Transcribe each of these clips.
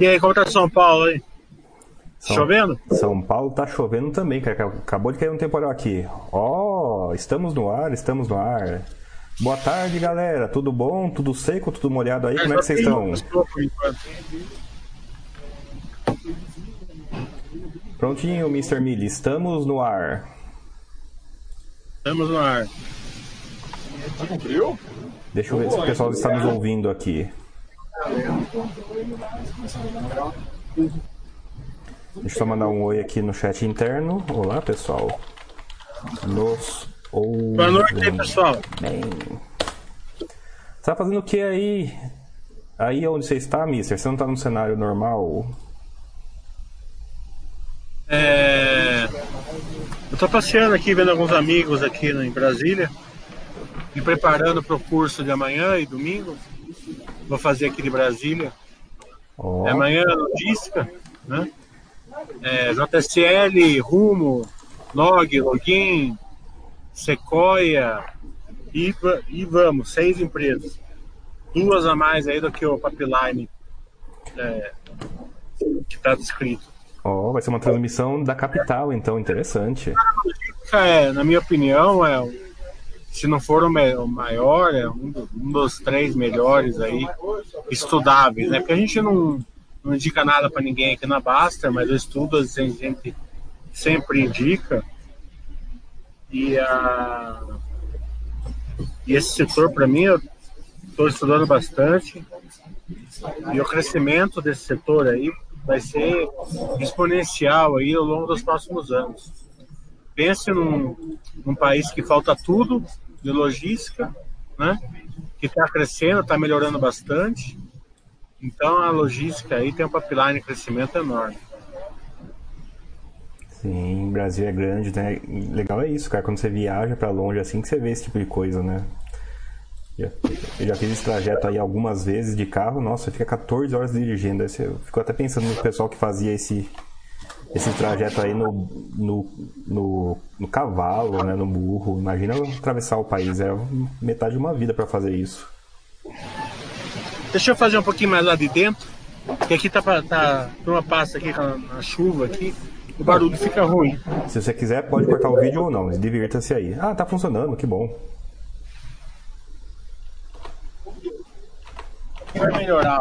E aí, como tá São Paulo aí? São, chovendo? São Paulo tá chovendo também, cara. Acabou de cair um temporal aqui. Ó, oh, estamos no ar, estamos no ar. Boa tarde, galera. Tudo bom? Tudo seco? Tudo molhado aí? Como é que vocês estão? Prontinho, Mr. Millie. Estamos no ar. Estamos no ar. Tá com frio? Deixa eu ver se o pessoal está nos ouvindo aqui. Deixa eu só mandar um oi aqui no chat interno. Olá, pessoal. Nos ou. Boa noite aí, pessoal. Bem. Você tá fazendo o que aí? Aí onde você está, mister? Você não tá no cenário normal? É... Eu tô passeando aqui, vendo alguns amigos aqui em Brasília. Me preparando para o curso de amanhã e domingo. Vou fazer aqui de Brasília. Oh. É amanhã logística, né? É, JSL, Rumo, Log, Login, Sequoia e, e vamos, seis empresas. Duas a mais aí do que o pipeline é, que está descrito. Oh, vai ser uma transmissão da capital, então, interessante. É, na minha opinião, é, se não for o maior, é um, dos três melhores aí, estudáveis, né? Porque a gente não, não indica nada para ninguém aqui na Basta, mas o estudo a gente sempre indica. E, a, e esse setor, para mim, eu estou estudando bastante. E o crescimento desse setor aí vai ser exponencial aí ao longo dos próximos anos. Pense num, num país que falta tudo de logística, né? que está crescendo, está melhorando bastante. Então a logística aí tem um pipeline de crescimento enorme. Sim, o Brasil é grande, né? Legal é isso, cara. Quando você viaja para longe assim que você vê esse tipo de coisa, né? Eu já fiz esse trajeto aí algumas vezes de carro, nossa, fica 14 horas dirigindo. Eu fico até pensando no pessoal que fazia esse, esse trajeto aí no, no, no, no cavalo, né, no burro. Imagina atravessar o país, é metade de uma vida para fazer isso. Deixa eu fazer um pouquinho mais lá de dentro, porque aqui tá, tá uma pasta aqui na chuva aqui o barulho fica ruim. Se você quiser, pode cortar o vídeo ou não, divirta-se aí. Ah, tá funcionando, que bom. Vai melhorar.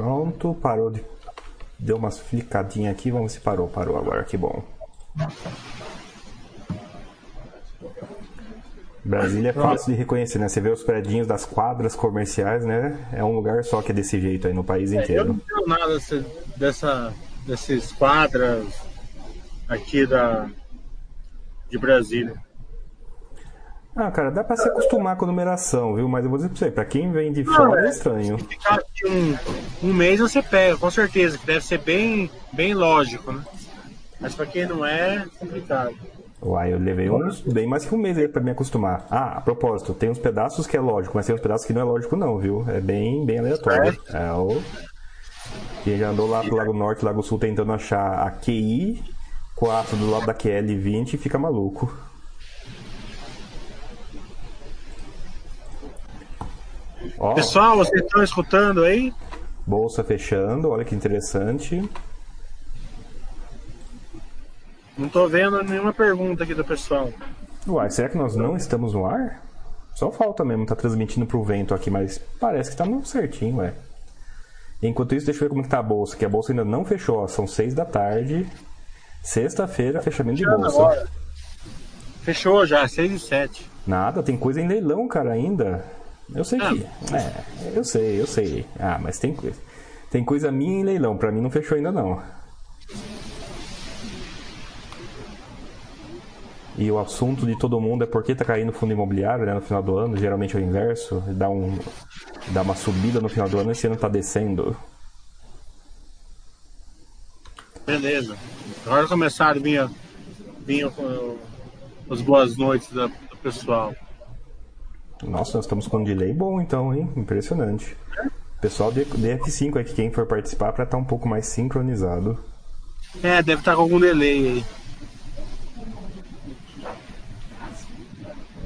Pronto, parou de. Deu umas flicadinhas aqui, vamos se parou. Parou agora, que bom. Brasília é fácil de reconhecer, né? Você vê os predinhos das quadras comerciais, né? É um lugar só que é desse jeito aí no país inteiro. É, eu não tenho nada dessa, dessa, dessas quadras aqui da, de Brasília. Ah, cara, dá pra se acostumar com a numeração, viu? Mas eu vou dizer pra você, pra quem vem de fora é, é estranho. Se ficar aqui um, um mês você pega, com certeza, que deve ser bem, bem lógico, né? Mas pra quem não é, é complicado. Uai, eu levei uns bem mais que um mês aí pra me acostumar. Ah, a propósito, tem uns pedaços que é lógico, mas tem uns pedaços que não é lógico não, viu? É bem, bem aleatório. É, o... Quem já andou lá pro Lago Norte, Lago Sul tentando achar a QI 4 do lado da QL20 fica maluco. Ó, Pessoal, vocês estão escutando aí? Bolsa fechando, olha que interessante. Não tô vendo nenhuma pergunta aqui do pessoal. Uai, será que nós não estamos no ar? Só falta mesmo, tá transmitindo pro vento aqui, mas parece que tá no certinho, ué. Enquanto isso, deixa eu ver como que tá a bolsa, que a bolsa ainda não fechou, ó, são seis da tarde. Sexta-feira, fechamento de bolsa. Agora. Fechou já, seis e sete. Nada, tem coisa em leilão, cara, ainda. Eu sei ah, que. É, eu sei, eu sei. Ah, mas tem coisa. Tem coisa minha em leilão, pra mim não fechou ainda não. E o assunto de todo mundo é por que tá caindo o fundo imobiliário né, no final do ano. Geralmente é o inverso. Dá, um, dá uma subida no final do ano e esse ano tá descendo. Beleza. Agora começaram a vir, vir as boas noites do pessoal. Nossa, nós estamos com um delay bom então, hein? Impressionante. Pessoal do DF5 aqui, quem for participar, para estar tá um pouco mais sincronizado. É, deve estar tá com algum delay aí.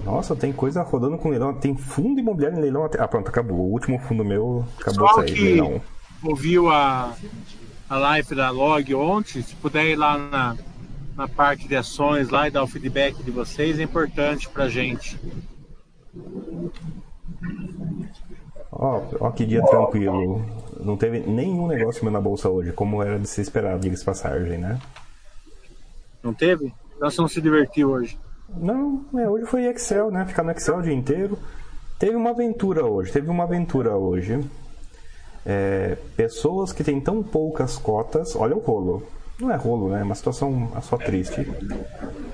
Nossa, tem coisa rodando com leilão. Tem fundo imobiliário em leilão até. Ah, pronto, acabou. O último fundo meu acabou de sair. Que leilão. ouviu a, a live da Log ontem, se puder ir lá na, na parte de ações lá e dar o feedback de vocês, é importante pra gente. Ó, ó que dia tranquilo. Não teve nenhum negócio meu na bolsa hoje, como era de ser esperado, diga-se passagem, né? Não teve? Então você não se divertiu hoje? Não, é, hoje foi Excel, né? Ficar no Excel o dia inteiro. Teve uma aventura hoje, teve uma aventura hoje. É, pessoas que têm tão poucas cotas, olha o rolo. Não é rolo, né? É uma situação só triste.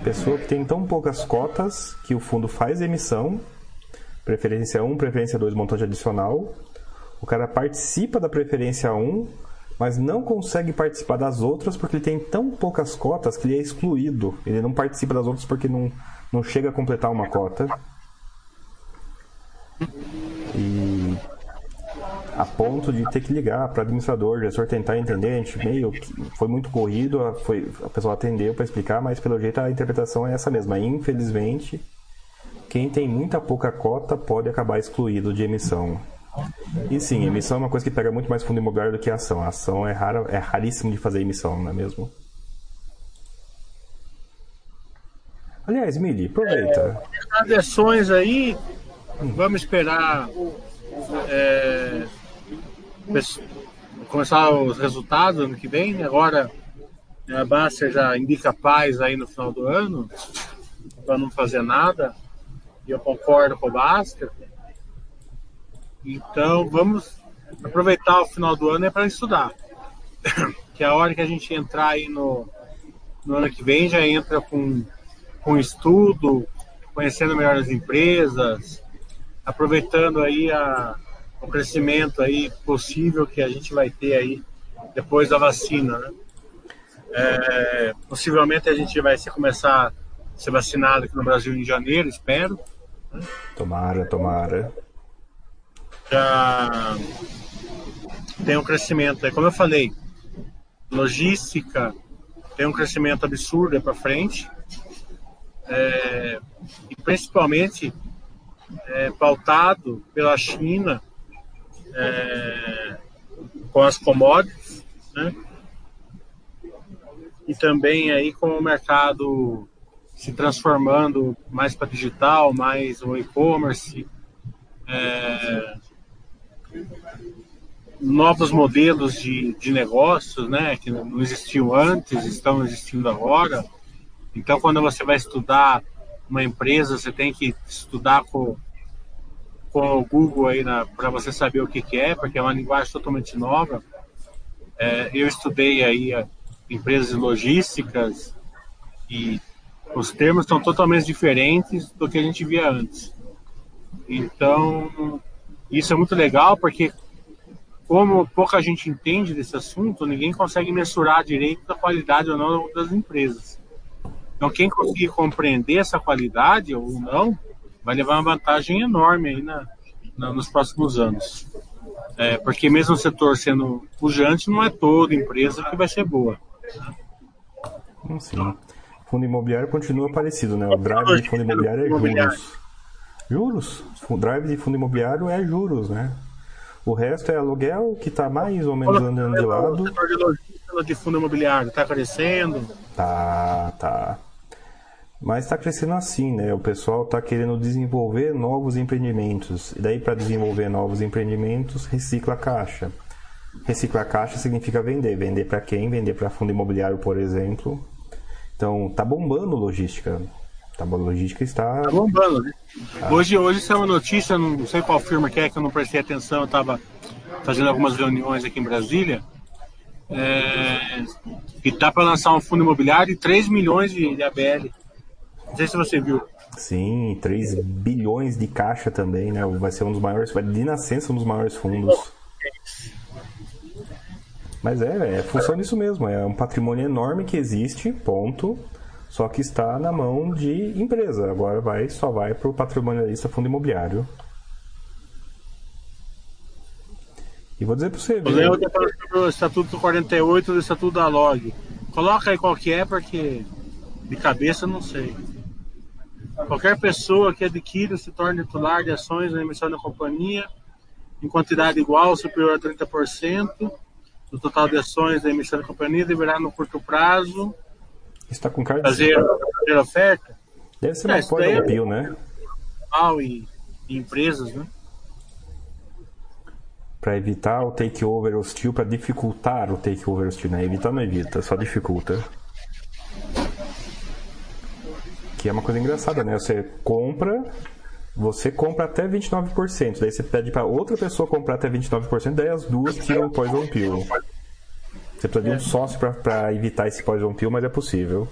Pessoa que tem tão poucas cotas que o fundo faz emissão, preferência 1, preferência 2, montante adicional. O cara participa da preferência 1, mas não consegue participar das outras porque ele tem tão poucas cotas que ele é excluído. Ele não participa das outras porque não, não chega a completar uma cota. E a ponto de ter que ligar para administrador, gestor tentar entender, a gente meio foi muito corrido, foi, a pessoa atendeu para explicar, mas pelo jeito a interpretação é essa mesma. Infelizmente, quem tem muita pouca cota pode acabar excluído de emissão. E sim, emissão é uma coisa que pega muito mais fundo imobiliário do que a ação. A ação é, rara, é raríssimo de fazer emissão, não é mesmo? Aliás, Mili, aproveita. É, as ações aí, vamos esperar é, começar os resultados ano que vem. Agora a Baster já indica paz aí no final do ano para não fazer nada. E eu concordo com o Baster. Então vamos aproveitar o final do ano é para estudar. que é a hora que a gente entrar aí no, no ano que vem já entra com, com estudo, conhecendo melhor as empresas, aproveitando aí a, o crescimento aí possível que a gente vai ter aí depois da vacina, né? É, possivelmente a gente vai ser, começar a ser vacinado aqui no Brasil em janeiro, espero. Tomara, tomara já tem um crescimento. Como eu falei, logística tem um crescimento absurdo para frente. É, e principalmente é, pautado pela China é, com as commodities, né? e também aí com o mercado se transformando mais para digital, mais o e-commerce, é, novos modelos de, de negócios, né, que não existiam antes, estão existindo agora. Então, quando você vai estudar uma empresa, você tem que estudar com, com o Google aí para você saber o que, que, é, porque é uma linguagem totalmente nova. É, eu estudei aí empresas logísticas e os termos são totalmente diferentes do que a gente via antes. Então, isso é muito legal porque, como pouca gente entende desse assunto, ninguém consegue mensurar direito a qualidade ou não das empresas. Então, quem conseguir compreender essa qualidade ou não, vai levar uma vantagem enorme aí na, na nos próximos anos. É, porque mesmo o setor sendo pujante, não é toda empresa que vai ser boa. Sim. Fundo imobiliário continua parecido, né? O drive de fundo imobiliário é juros. Juros. O drive de fundo imobiliário é juros, né? O resto é aluguel, que está mais ou menos andando de lado. O setor de logística de fundo imobiliário está crescendo? Tá, tá. Mas está crescendo assim, né? O pessoal está querendo desenvolver novos empreendimentos. E daí, para desenvolver novos empreendimentos, recicla a caixa. Reciclar caixa significa vender. Vender para quem? Vender para fundo imobiliário, por exemplo. Então, tá bombando logística. Tá, logística está. Tá bombando, né? Ah. Hoje, hoje saiu uma notícia, não sei qual firma que é, que eu não prestei atenção, eu estava fazendo algumas reuniões aqui em Brasília. É, e tá para lançar um fundo imobiliário de 3 milhões de, de ABL. Não sei se você viu. Sim, 3 bilhões de caixa também, né? Vai ser um dos maiores, vai de nascença um dos maiores fundos. Mas é, é função disso mesmo, é um patrimônio enorme que existe, ponto. Só que está na mão de empresa. Agora vai, só vai para o patrimonialista fundo imobiliário. E vou dizer para você O ver. Léo falando sobre o Estatuto 48 do Estatuto da Log. Coloca aí qual que é, porque de cabeça eu não sei. Qualquer pessoa que adquira se torne titular de ações na emissão da companhia em quantidade igual ou superior a 30% do total de ações da emissão da companhia deverá, no curto prazo, Está com cara de fazer, fazer oferta Deve ser É, uma é- pós-opio, né? mal e, e empresas, né? Para evitar o takeover hostil, para dificultar o takeover hostil, né? Evitar não evita, só dificulta. Que é uma coisa engraçada, né? Você compra, você compra até 29%, daí você pede para outra pessoa comprar até 29%, daí as duas tiram o poison pill. Você precisa de um sócio para evitar esse poison pill, mas é possível.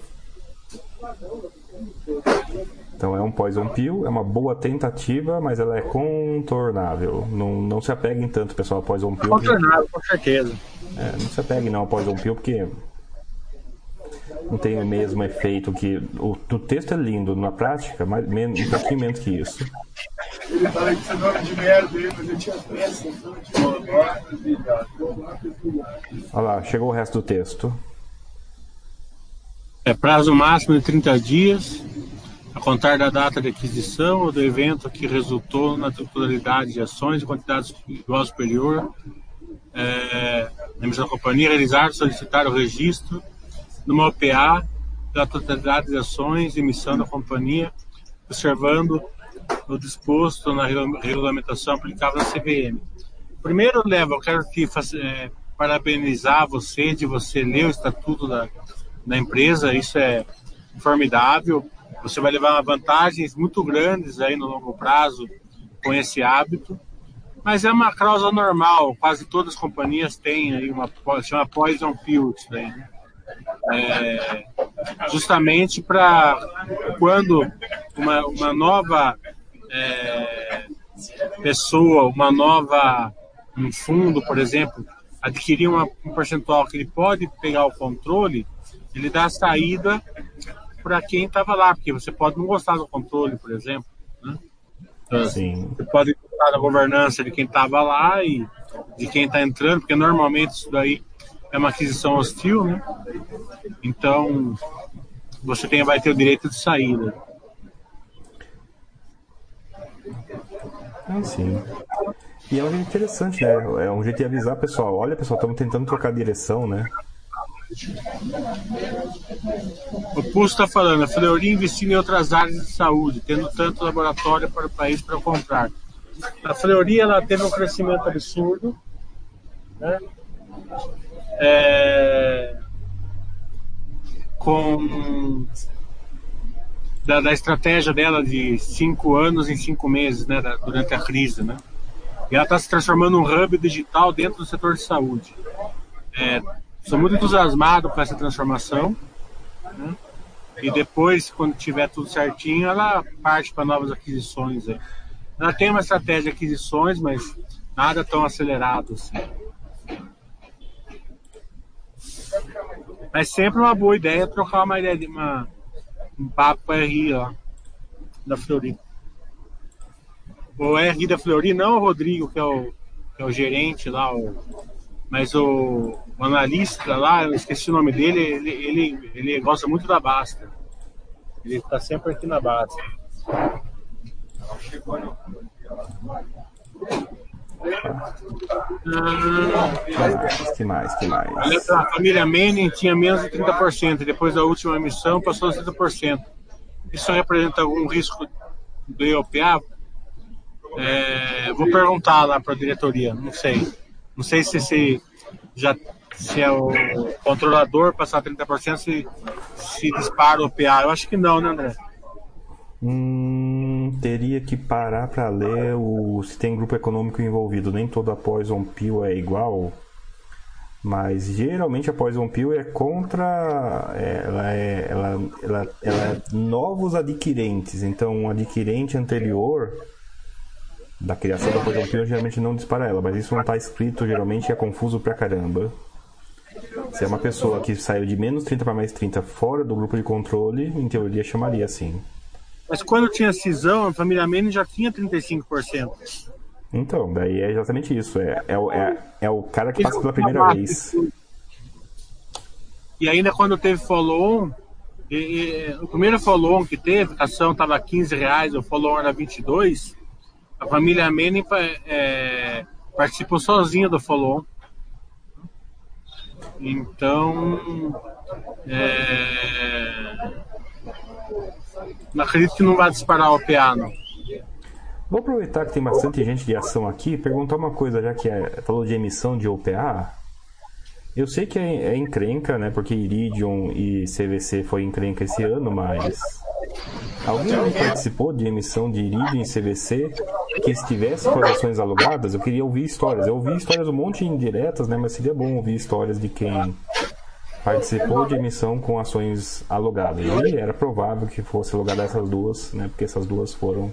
Então é um poison pill, é uma boa tentativa, mas ela é contornável. Não, não se apeguem tanto, pessoal, a poison pill. Contornado, com certeza. é, não se apegue não ao poison pill, porque não tem o mesmo efeito que. O, o texto é lindo, na prática, mas men- um pouquinho menos que isso. Ele fala que você nome de merda aí, mas eu tinha pressa, tinha uma Olha lá, chegou o resto do texto. É prazo máximo de 30 dias, a contar da data de aquisição ou do evento que resultou na totalidade de ações de quantidade igual ou superior é, na emissão da companhia, realizar, solicitar o registro numa OPA da totalidade de ações de emissão da companhia, observando o disposto na regula- regulamentação aplicável à CVM. Primeiro, Leva, eu quero te é, parabenizar você de você ler o estatuto da, da empresa, isso é formidável. Você vai levar vantagens muito grandes aí no longo prazo com esse hábito. Mas é uma cláusula normal, quase todas as companhias têm aí uma chama poison pill né? É, justamente para quando uma, uma nova é, pessoa, uma nova um fundo, por exemplo, adquirir uma, um percentual que ele pode pegar o controle, ele dá saída para quem estava lá, porque você pode não gostar do controle, por exemplo. Né? Sim. Você pode gostar da governança de quem estava lá e de quem está entrando, porque normalmente isso daí é uma aquisição hostil, né? Então você tem, vai ter o direito de saída. Ah, sim. E é um jeito interessante, né? É um jeito de avisar o pessoal. Olha, pessoal, estamos tentando trocar direção, né? O Pulso está falando, a Fleury investindo em outras áreas de saúde, tendo tanto laboratório para o país para comprar. A Fleury ela teve um crescimento absurdo, né? É, com da, da estratégia dela de cinco anos em cinco meses, né, da- durante a crise, né? E ela está se transformando num hub digital dentro do setor de saúde. É, sou muito entusiasmado com essa transformação. né? E depois, quando tiver tudo certinho, ela parte para novas aquisições. Ela tem uma estratégia de aquisições, mas nada tão acelerado assim. Mas sempre uma boa ideia trocar uma ideia de uma, um papo com a RI lá, da Fleury. O RI da Fleury, não o Rodrigo, que é o, que é o gerente lá, o, mas o, o analista lá, eu esqueci o nome dele, ele, ele, ele gosta muito da Basta. Ele está sempre aqui na Basta. Ah, Que que mais, que mais? a família Manning tinha menos de 30%, e depois da última emissão passou a 30%. Isso representa algum risco do EOPA? É, vou perguntar lá para a diretoria, não sei. Não sei se, se, já, se é o controlador passar 30%, se, se dispara o OPA. Eu acho que não, né, André? Hum, teria que parar para ler o se tem grupo econômico envolvido. Nem toda Poison Pill é igual, mas geralmente a Poison Pill é contra ela é, ela, ela, ela é novos adquirentes. Então, um adquirente anterior da criação da Poison Pill geralmente não dispara ela, mas isso não está escrito, geralmente é confuso pra caramba. Se é uma pessoa que saiu de menos 30 para mais 30 fora do grupo de controle, em teoria chamaria assim. Mas quando tinha cisão, a família Manning já tinha 35%. Então, daí é exatamente isso. É, é, o- é, é o cara que passa pela primeira vez. E ainda quando teve follow-on, o primeiro follow-on que teve, a ação estava 15 reais, o follow-on era 22, a família Manning é, participou sozinha do follow-on. Então, é, acredito que não vai disparar o OPA, não. Vou aproveitar que tem bastante gente de ação aqui e perguntar uma coisa, já que é, falou de emissão de OPA. Eu sei que é, é encrenca, né? Porque Iridium e CVC foi encrenca esse ano, mas. Alguém aí participou de emissão de Iridium e CVC que estivesse com as ações alugadas? Eu queria ouvir histórias. Eu ouvi histórias um monte indiretas, né? Mas seria bom ouvir histórias de quem participou de emissão com ações alugadas. E era provável que fosse alugada essas duas, né? Porque essas duas foram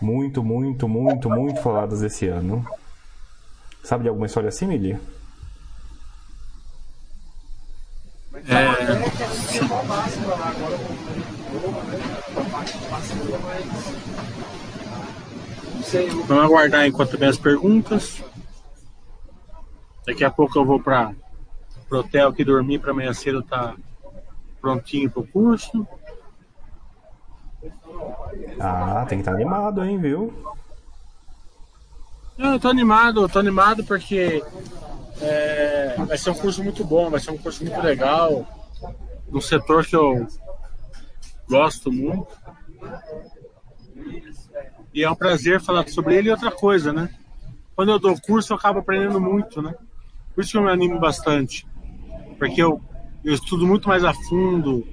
muito, muito, muito, muito faladas esse ano. Sabe de alguma história assim, Mili? Vamos aguardar enquanto vem as perguntas. Daqui a pouco eu vou para o hotel aqui dormir para amanhã cedo tá prontinho para o curso. Ah, tem que estar animado, hein, viu? Eu tô animado, eu tô animado porque é, vai ser um curso muito bom, vai ser um curso muito legal, num setor que eu gosto muito. E é um prazer falar sobre ele e outra coisa, né? Quando eu dou curso, eu acabo aprendendo muito, né? Por isso que eu me animo bastante. Porque eu, eu estudo muito mais a fundo,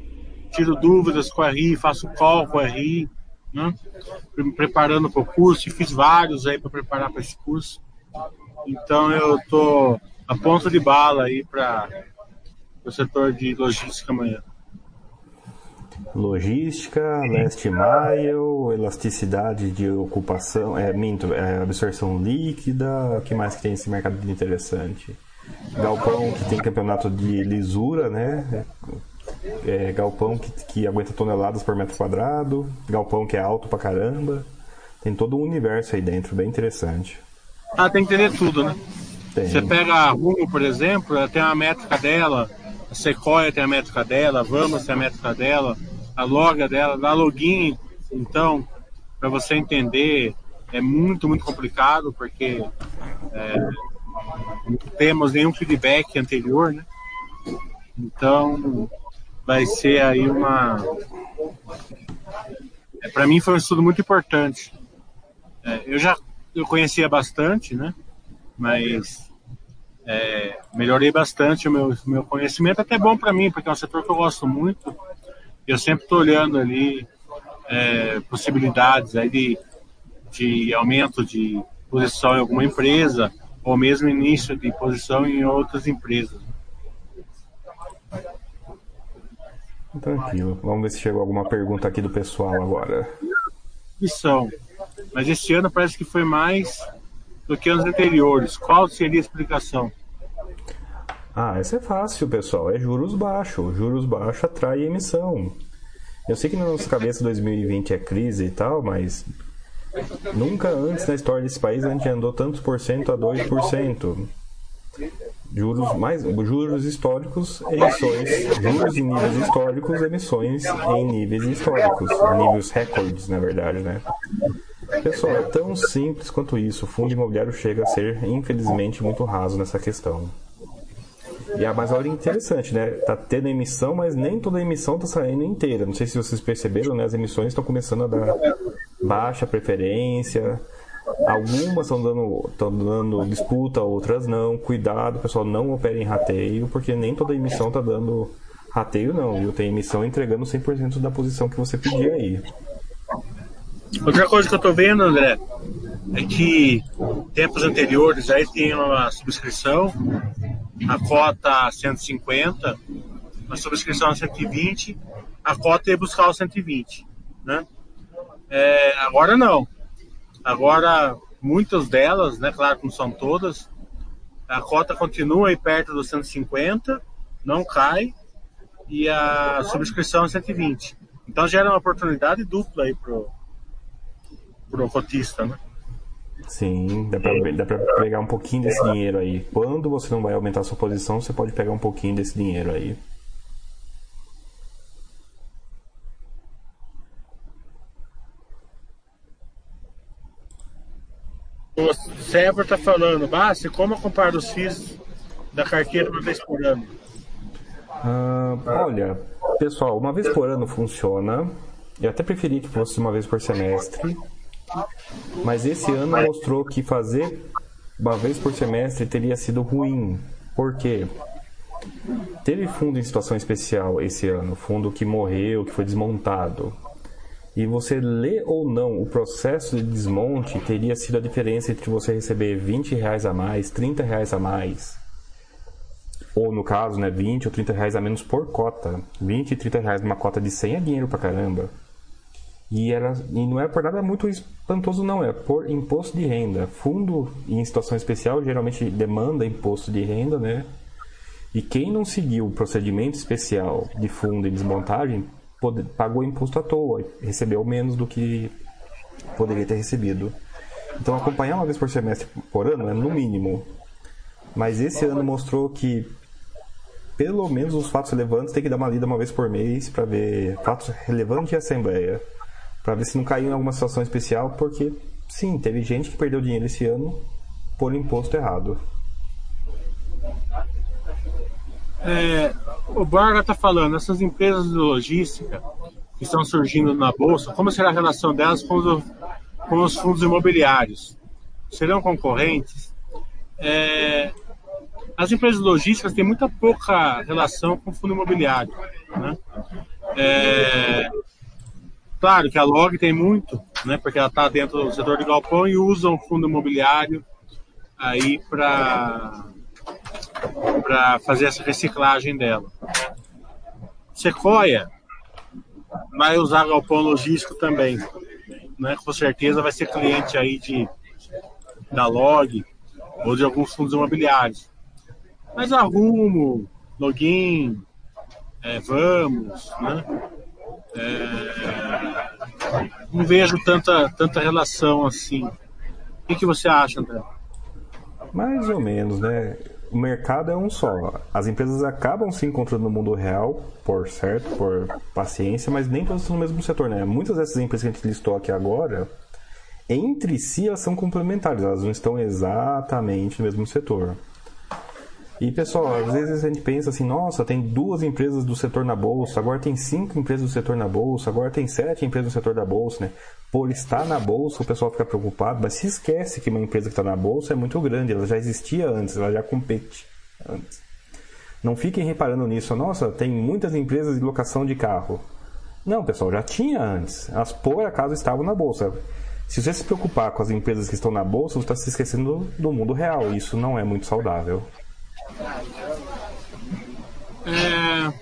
tiro dúvidas com a RI, faço call com a RI, né? Me preparando para o curso, e fiz vários aí para preparar para esse curso. Então eu tô a ponta de bala aí para o setor de logística amanhã. Logística, last mile, elasticidade de ocupação, é, minto, é, absorção líquida, o que mais que tem esse mercado de interessante? Galpão que tem campeonato de lisura, né? É, galpão que, que aguenta toneladas por metro quadrado, galpão que é alto pra caramba. Tem todo um universo aí dentro, bem interessante. Ah, tem que entender tudo, né? Tem. Você pega a Rumo, por exemplo, ela tem a métrica dela, a Sequoia tem a métrica dela, a Vamos tem a métrica dela, a Loga dela, a Login, então, para você entender, é muito, muito complicado, porque é, não temos nenhum feedback anterior, né? Então, vai ser aí uma. É, para mim foi um estudo muito importante. É, eu já eu conhecia bastante, né? Mas é, melhorei bastante o meu, meu conhecimento, até bom para mim, porque é um setor que eu gosto muito. Eu sempre estou olhando ali é, possibilidades aí de, de aumento de posição em alguma empresa, ou mesmo início de posição em outras empresas. Tranquilo. Vamos ver se chegou alguma pergunta aqui do pessoal agora. que são. Mas esse ano parece que foi mais do que anos anteriores. Qual seria a explicação? Ah, essa é fácil, pessoal. É juros baixos. Juros baixos atrai emissão. Eu sei que na nossa cabeça 2020 é crise e tal, mas nunca antes na história desse país a gente andou tantos por cento a 2%. Juros mais juros históricos, emissões, juros em níveis históricos, emissões em níveis históricos, níveis recordes, na verdade, né? Pessoal, é tão simples quanto isso. O fundo imobiliário chega a ser, infelizmente, muito raso nessa questão. E a mais olha interessante, né? Tá tendo emissão, mas nem toda emissão tá saindo inteira. Não sei se vocês perceberam, né? As emissões estão começando a dar baixa preferência. Algumas estão dando, dando disputa, outras não. Cuidado, pessoal, não opere em rateio, porque nem toda emissão tá dando rateio, não, viu? Tem emissão entregando 100% da posição que você pedir aí. Outra coisa que eu tô vendo, André, é que tempos anteriores aí tem uma subscrição, a cota 150, a subscrição a 120, a cota ia buscar o 120, né? É, agora não. Agora, muitas delas, né, claro que não são todas, a cota continua aí perto dos 150, não cai, e a subscrição é 120. Então gera uma oportunidade dupla aí pro, pro cotista, né? Sim, dá pra, dá pra pegar um pouquinho desse dinheiro aí. Quando você não vai aumentar sua posição, você pode pegar um pouquinho desse dinheiro aí. O Sérgio tá falando, Bassi, como eu comparo os FIIs da carteira uma vez por ano? Ah, olha, pessoal, uma vez por ano funciona. Eu até preferi que fosse uma vez por semestre. Mas esse ano mostrou que fazer uma vez por semestre teria sido ruim. Por quê? Teve fundo em situação especial esse ano, fundo que morreu, que foi desmontado. E você lê ou não o processo de desmonte teria sido a diferença entre você receber 20 reais a mais, 30 reais a mais. Ou no caso, né, 20 ou 30 reais a menos por cota. 20 e 30 reais numa cota de 100 é dinheiro pra caramba. E, era, e não é por nada muito espantoso, não. É por imposto de renda. Fundo em situação especial geralmente demanda imposto de renda, né? E quem não seguiu o procedimento especial de fundo e desmontagem pagou imposto à toa, recebeu menos do que poderia ter recebido. Então acompanhar uma vez por semestre por ano é no mínimo. Mas esse ano mostrou que pelo menos os fatos relevantes tem que dar uma lida uma vez por mês para ver fatos relevantes de assembleia para ver se não caiu em alguma situação especial, porque sim, teve gente que perdeu dinheiro esse ano por imposto errado. É, o Barga está falando, essas empresas de logística que estão surgindo na Bolsa, como será a relação delas com os, com os fundos imobiliários? Serão concorrentes? É, as empresas logísticas têm muita pouca relação com o fundo imobiliário. Né? É, Claro que a Log tem muito, né, porque ela está dentro do setor de galpão e usa um fundo imobiliário aí para para fazer essa reciclagem dela. Sequoia vai usar galpão logístico também, né? Com certeza vai ser cliente aí de da Log ou de alguns fundos imobiliários. Mas a Rumo, Login, é, Vamos, né? É, não vejo tanta, tanta relação assim. O que, que você acha, André? Mais ou menos, né? O mercado é um só. As empresas acabam se encontrando no mundo real, por certo, por paciência, mas nem todas estão no mesmo setor, né? Muitas dessas empresas que a gente listou aqui agora, entre si elas são complementares, elas não estão exatamente no mesmo setor. E pessoal, às vezes a gente pensa assim, nossa, tem duas empresas do setor na bolsa, agora tem cinco empresas do setor na bolsa, agora tem sete empresas do setor da bolsa, né? Por estar na bolsa, o pessoal fica preocupado, mas se esquece que uma empresa que está na bolsa é muito grande, ela já existia antes, ela já compete antes. Não fiquem reparando nisso, nossa, tem muitas empresas de locação de carro. Não, pessoal, já tinha antes. As por acaso estavam na bolsa. Se você se preocupar com as empresas que estão na bolsa, você está se esquecendo do mundo real. Isso não é muito saudável. É...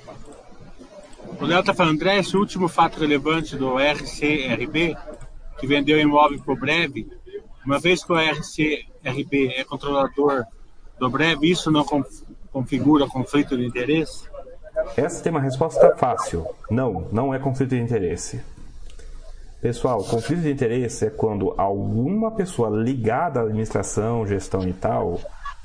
O Léo está falando, André, esse último fato relevante do RCRB, que vendeu imóvel para o Breve, uma vez que o RCRB é controlador do Breve, isso não configura conflito de interesse? Essa tem uma resposta fácil. Não, não é conflito de interesse. Pessoal, conflito de interesse é quando alguma pessoa ligada à administração, gestão e tal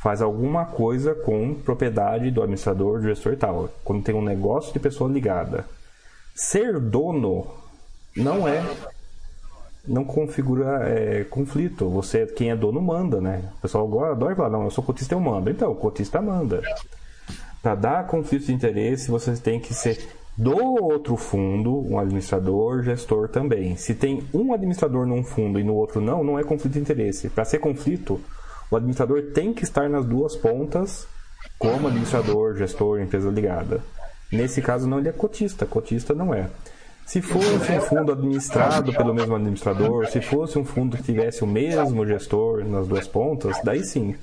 faz alguma coisa com propriedade do administrador, do gestor e tal. Quando tem um negócio de pessoa ligada. Ser dono não é. Não configura é, conflito. Você, quem é dono, manda, né? O pessoal agora adora falar, não, eu sou cotista, eu mando. Então, o cotista manda. Para dar conflito de interesse, você tem que ser do outro fundo, um administrador, gestor também. Se tem um administrador num fundo e no outro não, não é conflito de interesse. Para ser conflito, o administrador tem que estar nas duas pontas, como administrador, gestor, empresa ligada. Nesse caso, não ele é cotista, cotista não é. Se fosse um fundo administrado pelo mesmo administrador, se fosse um fundo que tivesse o mesmo gestor nas duas pontas, daí sim.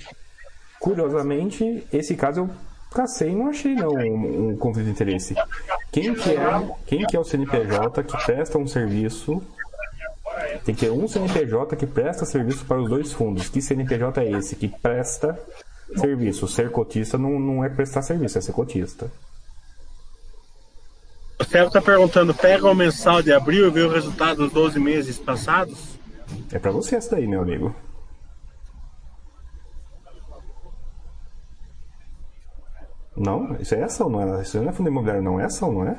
Curiosamente, esse caso eu cacei e não achei não um, um conflito de interesse. Quem que é, quem que é o CNPJ que presta um serviço tem que ter um CNPJ que presta serviço para os dois fundos. Que CNPJ é esse? Que presta serviço. Ser cotista não, não é prestar serviço, é ser cotista. O Celso está perguntando, pega o mensal de abril e vê o resultado dos 12 meses passados? É para você essa daí, meu amigo. Não, isso é ação, não é? Isso não é fundo imobiliário, não é ação, não é?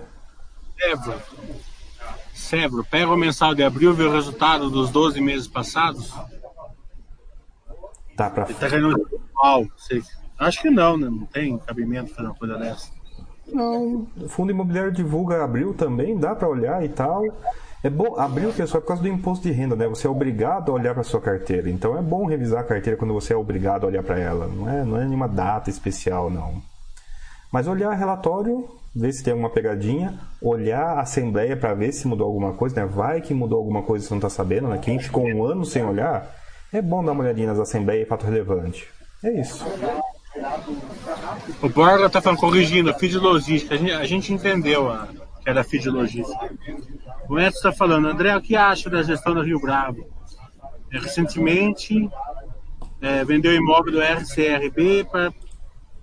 É, Bruno. Sebro, pega o mensal de abril e vê o resultado dos 12 meses passados. Tá pra. Ele tá igual. Acho que não, né? Não tem cabimento fazer uma coisa dessa. Não, o fundo imobiliário divulga abril também, dá pra olhar e tal. É bom, abril, pessoal, é por causa do imposto de renda, né? Você é obrigado a olhar para sua carteira. Então é bom revisar a carteira quando você é obrigado a olhar para ela. Não é, não é nenhuma data especial, não. Mas olhar relatório, ver se tem alguma pegadinha, olhar a assembleia para ver se mudou alguma coisa, né? Vai que mudou alguma coisa e você não está sabendo, né? Quem ficou um ano sem olhar, é bom dar uma olhadinha nas assembleias e fato relevante. É isso. O Borga tá falando, corrigindo, feed logística. A gente, a gente entendeu a, que era feed logística. O Edson está falando, André, o que acha da gestão do Rio Bravo? É, recentemente é, vendeu imóvel do RCRB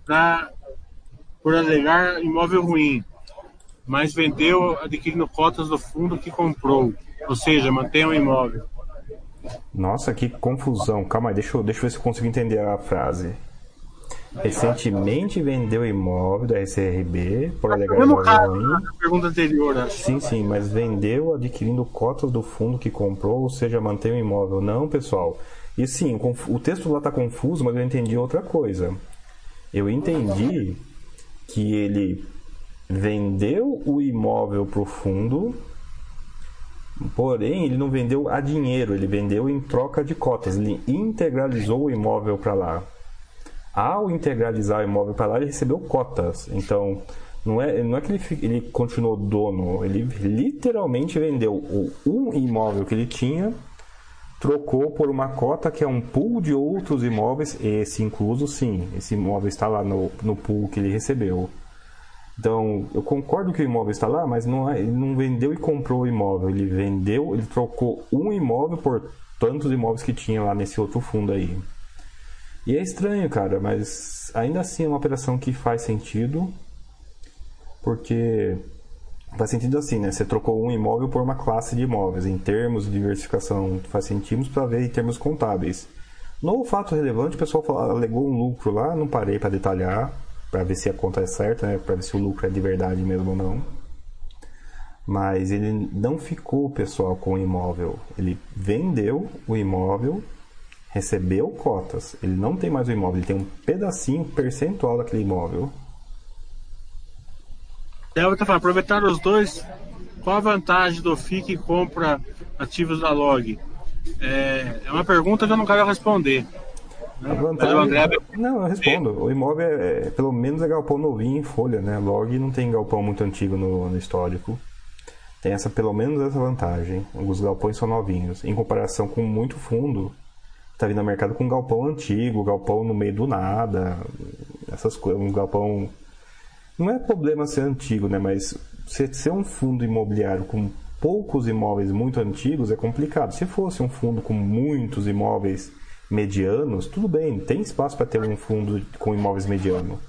para por alegar imóvel ruim, mas vendeu adquirindo cotas do fundo que comprou, ou seja, mantém o imóvel. Nossa, que confusão. Calma aí, deixa eu, deixa eu ver se eu consigo entender a frase. Recentemente vendeu imóvel da SRB por alegar imóvel caso, ruim. pergunta anterior, acho. Sim, sim, mas vendeu adquirindo cotas do fundo que comprou, ou seja, mantém o imóvel. Não, pessoal. E sim, o texto lá está confuso, mas eu entendi outra coisa. Eu entendi que ele vendeu o imóvel para o fundo, porém ele não vendeu a dinheiro, ele vendeu em troca de cotas. Ele integralizou o imóvel para lá. Ao integralizar o imóvel para lá, ele recebeu cotas. Então, não é, não é que ele, ele continuou dono, ele literalmente vendeu o, um imóvel que ele tinha, trocou por uma cota que é um pool de outros imóveis, esse incluso sim, esse imóvel está lá no, no pool que ele recebeu. Então, eu concordo que o imóvel está lá, mas não é- ele não vendeu e comprou o imóvel, ele vendeu, ele trocou um imóvel por tantos imóveis que tinha lá nesse outro fundo aí. E é estranho, cara, mas ainda assim é uma operação que faz sentido, porque faz sentido assim, né? Você trocou um imóvel por uma classe de imóveis. Em termos de diversificação, faz sentido para ver em termos contábeis. No fato relevante, o pessoal falou- alegou um lucro lá, não parei para detalhar, para ver se a conta é certa, né? Para ver se o lucro é de verdade mesmo ou não. Mas ele não ficou, pessoal, com o imóvel. Ele vendeu o imóvel, recebeu cotas. Ele não tem mais o imóvel, ele tem um pedacinho percentual daquele imóvel. Delva tá falando, aproveitar os dois, qual a vantagem do FII que compra ativos da Log? É, é uma pergunta que eu não quero responder. A Mas o vantagem... André Não, eu respondo. O imóvel é, é- pelo menos é galpão novinho em folha, né? Log não tem galpão muito antigo no, no histórico. Tem essa, pelo menos essa vantagem. Os galpões são novinhos. Em comparação com muito fundo, tá vindo ao mercado com galpão antigo, galpão no meio do nada, essas coisas, um galpão. Não é problema ser antigo, né? Mas ser, um fundo imobiliário com poucos imóveis muito antigos é complicado. Se fosse um fundo com muitos imóveis medianos, tudo bem, tem espaço para ter um fundo com imóveis medianos.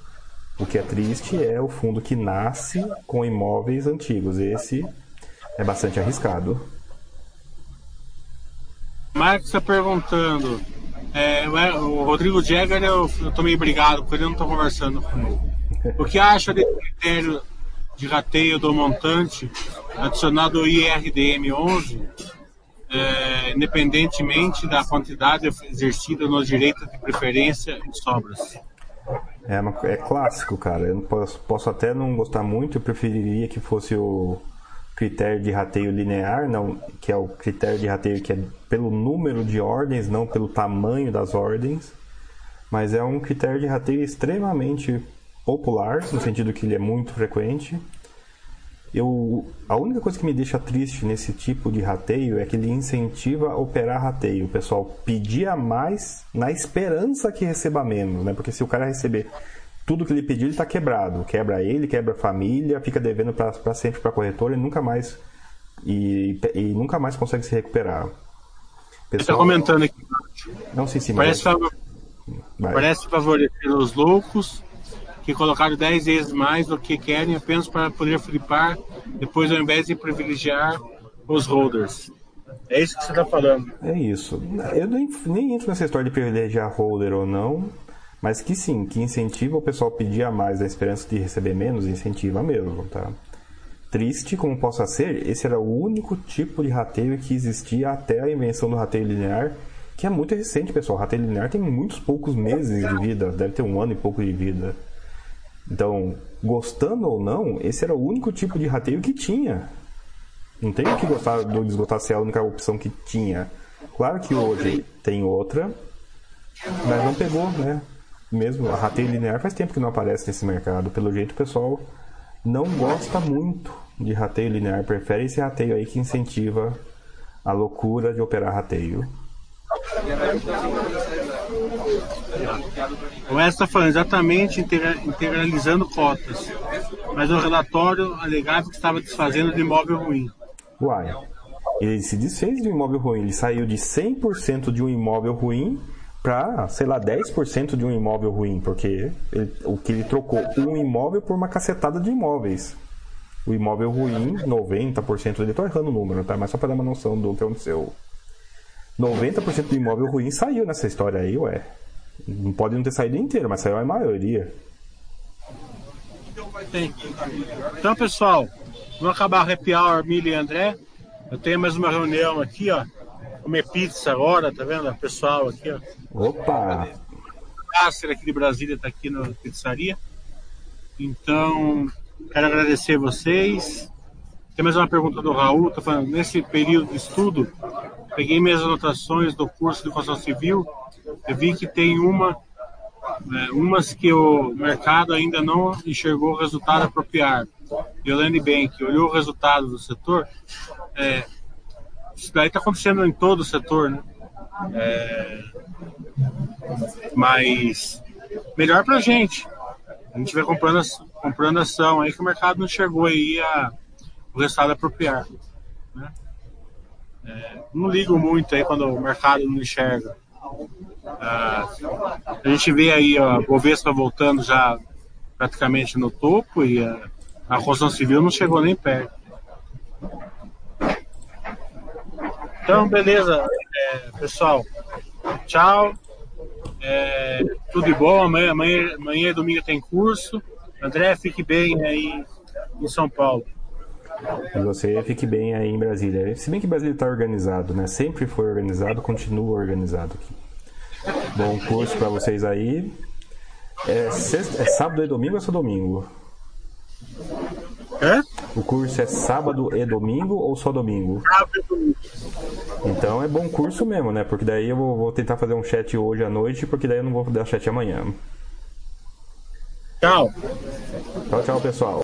O que é triste é o fundo que nasce com imóveis antigos. Esse é bastante arriscado. Marcos está perguntando. é, o- Rodrigo Jäger, eu, eu tô meio brigado com ele, não tô conversando com ele. O que acha desse critério de rateio do montante adicionado ao IRDM 11, é, independentemente da quantidade exercida nos direitos de preferência e sobras? É, uma- é clássico, cara. Eu posso, posso até não gostar muito, eu preferiria que fosse o critério de rateio linear, não, que é o critério de rateio que é pelo número de ordens, não pelo tamanho das ordens. Mas é um critério de rateio extremamente popular, no sentido que ele é muito frequente. Eu, a única coisa que me deixa triste nesse tipo de rateio é que ele incentiva a operar rateio. O pessoal pedir a mais na esperança que receba menos, né? Porque se o cara receber tudo que ele pediu, ele está quebrado. Quebra ele, quebra a família, fica devendo para sempre para a corretora e nunca mais e, e nunca mais consegue se recuperar. Ele está comentando aqui. Não sei se Parece, favor- parece favorecer os loucos que colocaram 10 vezes mais do que querem apenas para poder flipar, depois ao invés de privilegiar os holders. É isso que você está falando. É isso. Eu nem, nem entro nessa história de privilegiar holder ou não, Mas que sim, que incentiva o pessoal a pedir a mais a esperança de receber menos, incentiva mesmo, tá? Triste como possa ser, esse era o único tipo de rateio que existia até a invenção do rateio linear, que é muito recente, pessoal. O rateio linear tem muitos poucos meses de vida, deve ter um ano e pouco de vida. Então, gostando ou não, esse era o único tipo de rateio que tinha. Não tem o que gostar do desgotar se é a única opção que tinha. Claro que hoje tem outra, mas não pegou, né? Mesmo a rateio linear faz tempo que não aparece nesse mercado. Pelo jeito o pessoal não gosta muito de rateio linear, prefere esse rateio aí que incentiva a loucura de operar rateio. O Wes está falando exatamente integralizando cotas, mas o relatório alegava que estava desfazendo de imóvel ruim. Uai, ele se desfez de um imóvel ruim, ele saiu de 100% de um imóvel ruim para, sei lá, 10% de um imóvel ruim, porque ele, o que ele trocou um imóvel por uma cacetada de imóveis. O imóvel ruim, 90%, ele tô errando o número, tá? Mas só para dar uma noção do que aconteceu. 90% do imóvel ruim saiu nessa história aí, ué. Não pode não ter saído inteiro, mas saiu a maioria. Então, pessoal, vamos acabar o happy hour, Mili e André. Eu tenho mais uma reunião aqui, ó. Comer pizza agora, tá vendo? O pessoal aqui, ó. Opa! Cássio aqui de Brasília tá aqui na pizzaria. Então, quero agradecer vocês. Tem mais uma pergunta do Raul, tá falando, nesse período de estudo, peguei minhas anotações do curso de construção civil, eu vi que tem uma, é, umas que o mercado ainda não enxergou o resultado apropriado. E o Land Bank olhou o resultado do setor, é, isso daí está acontecendo em todo o setor, né? É, mas melhor para a gente. A gente vai comprando, comprando ação aí que o mercado não chegou aí a, o resultado apropriado. Né? É, não ligo muito aí quando o mercado não enxerga. Ah, a gente vê aí ó, a Bovespa voltando já praticamente no topo e a, a construção civil não chegou nem perto. Então, beleza, é, pessoal. Tchau. É, tudo de bom. Amanhã, amanhã, amanhã domingo tem curso. André, fique bem aí em São Paulo. E você fique bem aí em Brasília. Se bem que Brasília está organizado, né? Sempre foi organizado, continua organizado aqui. Bom curso para vocês aí. É, sexta, é sábado e domingo ou é só domingo? É? O curso é sábado e domingo ou só domingo? Sábado e domingo. Então é bom curso mesmo, né? Porque daí eu vou, vou tentar fazer um chat hoje à noite, porque daí eu não vou dar chat amanhã. Tchau. Tchau, tchau, pessoal.